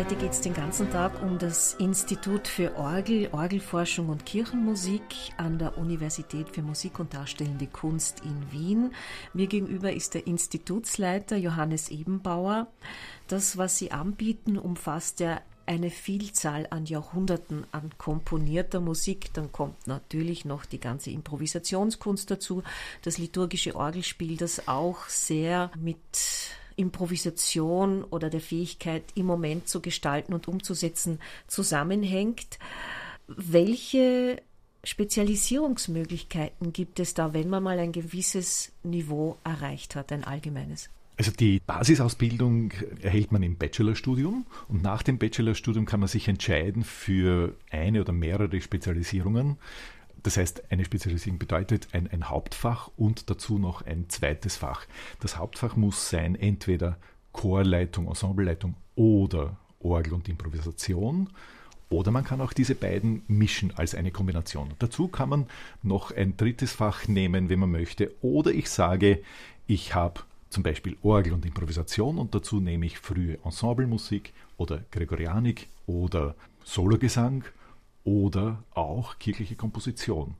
Heute geht es den ganzen Tag um das Institut für Orgel, Orgelforschung und Kirchenmusik an der Universität für Musik und Darstellende Kunst in Wien. Mir gegenüber ist der Institutsleiter Johannes Ebenbauer. Das, was Sie anbieten, umfasst ja eine Vielzahl an Jahrhunderten an komponierter Musik. Dann kommt natürlich noch die ganze Improvisationskunst dazu, das liturgische Orgelspiel, das auch sehr mit Improvisation oder der Fähigkeit, im Moment zu gestalten und umzusetzen, zusammenhängt. Welche Spezialisierungsmöglichkeiten gibt es da, wenn man mal ein gewisses Niveau erreicht hat, ein allgemeines? Also die Basisausbildung erhält man im Bachelorstudium und nach dem Bachelorstudium kann man sich entscheiden für eine oder mehrere Spezialisierungen. Das heißt, eine Spezialisierung bedeutet ein, ein, Hauptfach und dazu noch ein zweites Fach. Das Hauptfach muss sein entweder Chorleitung, Ensembleleitung oder Orgel und Improvisation. Oder man kann auch diese beiden mischen als eine Kombination. Dazu kann man noch ein drittes Fach nehmen, wenn man möchte. Oder ich sage, ich habe zum Beispiel Orgel und Improvisation und dazu nehme ich frühe Ensemblemusik oder Gregorianik oder Sologesang oder auch kirchliche Komposition.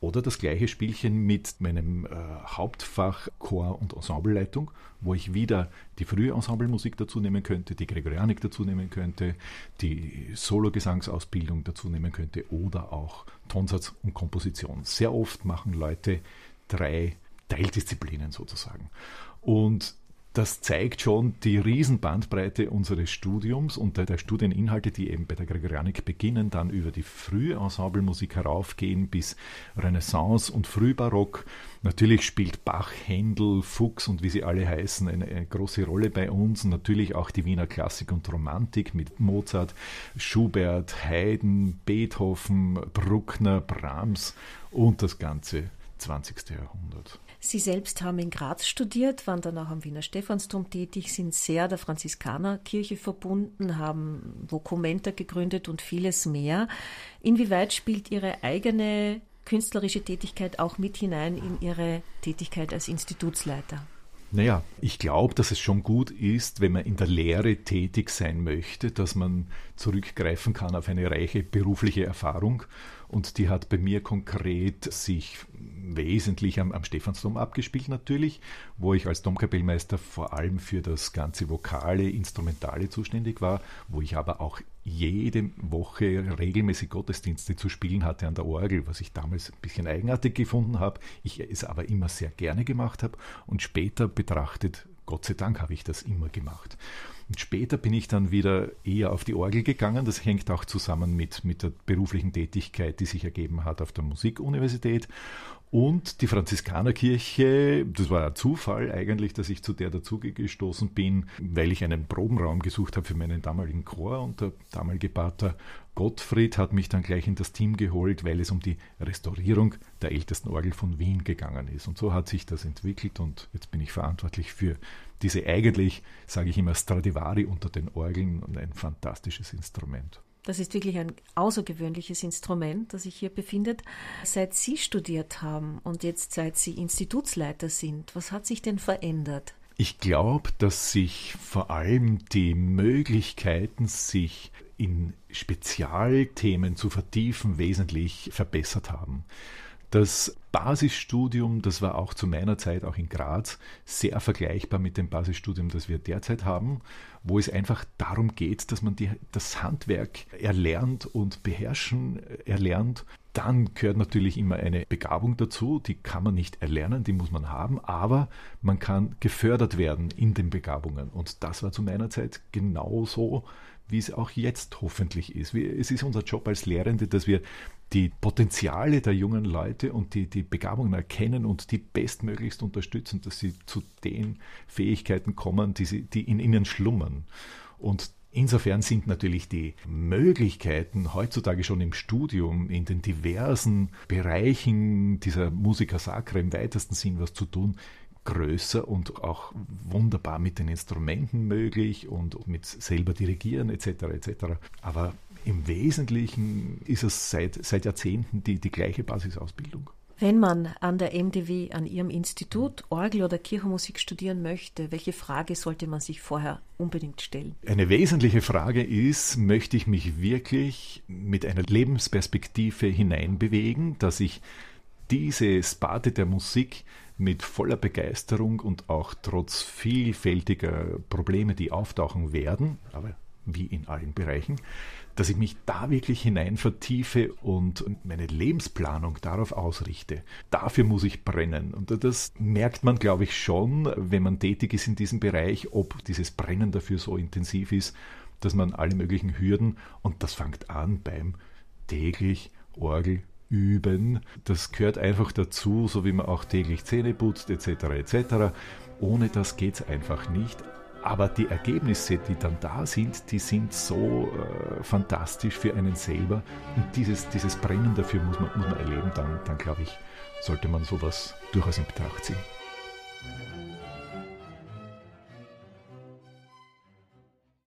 Oder das gleiche Spielchen mit meinem äh, Hauptfach Chor- und Ensembleleitung, wo ich wieder die frühe Ensemblemusik dazu nehmen könnte, die Gregorianik dazu nehmen könnte, die Sologesangsausbildung dazu nehmen könnte oder auch Tonsatz und Komposition. Sehr oft machen Leute drei Teildisziplinen sozusagen. Und das zeigt schon die Riesenbandbreite unseres Studiums und der, Studieninhalte, die eben bei der Gregorianik beginnen, dann über die frühe Ensemblemusik heraufgehen bis Renaissance und Frühbarock. Natürlich spielt Bach, Händel, Fuchs und wie sie alle heißen eine, eine große Rolle bei uns. Natürlich auch die Wiener Klassik und Romantik mit Mozart, Schubert, Haydn, Beethoven, Bruckner, Brahms und das ganze 20. Jahrhundert. Sie selbst haben in Graz studiert, waren dann auch am Wiener Stephansdom tätig, sind sehr der Franziskanerkirche verbunden, haben Vokumenta gegründet und vieles mehr. Inwieweit spielt Ihre eigene künstlerische Tätigkeit auch mit hinein in Ihre Tätigkeit als Institutsleiter? Naja, ich glaube, dass es schon gut ist, wenn man in der Lehre tätig sein möchte, dass man zurückgreifen kann auf eine reiche berufliche Erfahrung. Und die hat bei mir konkret sich wesentlich am, am Stephansdom abgespielt natürlich, wo ich als Domkapellmeister vor allem für das ganze Vokale, Instrumentale zuständig war, wo ich aber auch jede Woche regelmäßig Gottesdienste zu spielen hatte an der Orgel, was ich damals ein bisschen eigenartig gefunden habe, ich es aber immer sehr gerne gemacht habe und später betrachtet, Gott sei Dank habe ich das immer gemacht. Und später bin ich dann wieder eher auf die Orgel gegangen. Das hängt auch zusammen mit, mit der beruflichen Tätigkeit, die sich ergeben hat auf der Musikuniversität. Und die Franziskanerkirche, das war ein Zufall eigentlich, dass ich zu der dazugestoßen bin, weil ich einen Probenraum gesucht habe für meinen damaligen Chor und der damalige Pater Gottfried hat mich dann gleich in das Team geholt, weil es um die Restaurierung der ältesten Orgel von Wien gegangen ist. Und so hat sich das entwickelt und jetzt bin ich verantwortlich für diese eigentlich, sage ich immer, Stradivari unter den Orgeln und ein fantastisches Instrument. Das ist wirklich ein außergewöhnliches Instrument, das sich hier befindet. Seit Sie studiert haben und jetzt seit Sie Institutsleiter sind, was hat sich denn verändert? Ich glaube, dass sich vor allem die Möglichkeiten, sich in Spezialthemen zu vertiefen, wesentlich verbessert haben. Das Basisstudium, das war auch zu meiner Zeit, auch in Graz, sehr vergleichbar mit dem Basisstudium, das wir derzeit haben, wo es einfach darum geht, dass man die, das Handwerk erlernt und beherrschen erlernt. Dann gehört natürlich immer eine Begabung dazu, die kann man nicht erlernen, die muss man haben, aber man kann gefördert werden in den Begabungen. Und das war zu meiner Zeit genauso wie es auch jetzt hoffentlich ist. Es ist unser Job als Lehrende, dass wir die Potenziale der jungen Leute und die, die Begabungen erkennen und die bestmöglichst unterstützen, dass sie zu den Fähigkeiten kommen, die, sie, die in ihnen schlummern. Und Insofern sind natürlich die Möglichkeiten heutzutage schon im Studium in den diversen Bereichen dieser Musiker Sacra im weitesten Sinn was zu tun, größer und auch wunderbar mit den Instrumenten möglich und mit selber dirigieren etc. etc. Aber im Wesentlichen ist es seit, seit Jahrzehnten die, die gleiche Basisausbildung. Wenn man an der MDW, an Ihrem Institut Orgel oder Kirchenmusik studieren möchte, welche Frage sollte man sich vorher unbedingt stellen? Eine wesentliche Frage ist, möchte ich mich wirklich mit einer Lebensperspektive hineinbewegen, dass ich diese Sparte der Musik mit voller Begeisterung und auch trotz vielfältiger Probleme, die auftauchen werden, aber wie in allen Bereichen, dass ich mich da wirklich hinein vertiefe und meine Lebensplanung darauf ausrichte. Dafür muss ich brennen. Und das merkt man, glaube ich, schon, wenn man tätig ist in diesem Bereich, ob dieses Brennen dafür so intensiv ist, dass man alle möglichen Hürden, und das fängt an beim täglich Orgel üben. Das gehört einfach dazu, so wie man auch täglich Zähne putzt, etc. etc. Ohne das geht es einfach nicht. Aber die Ergebnisse, die dann da sind, die sind so äh, fantastisch für einen selber. Und dieses, dieses Brennen dafür muss man, muss man erleben. Dann, dann glaube ich, sollte man sowas durchaus in Betracht ziehen.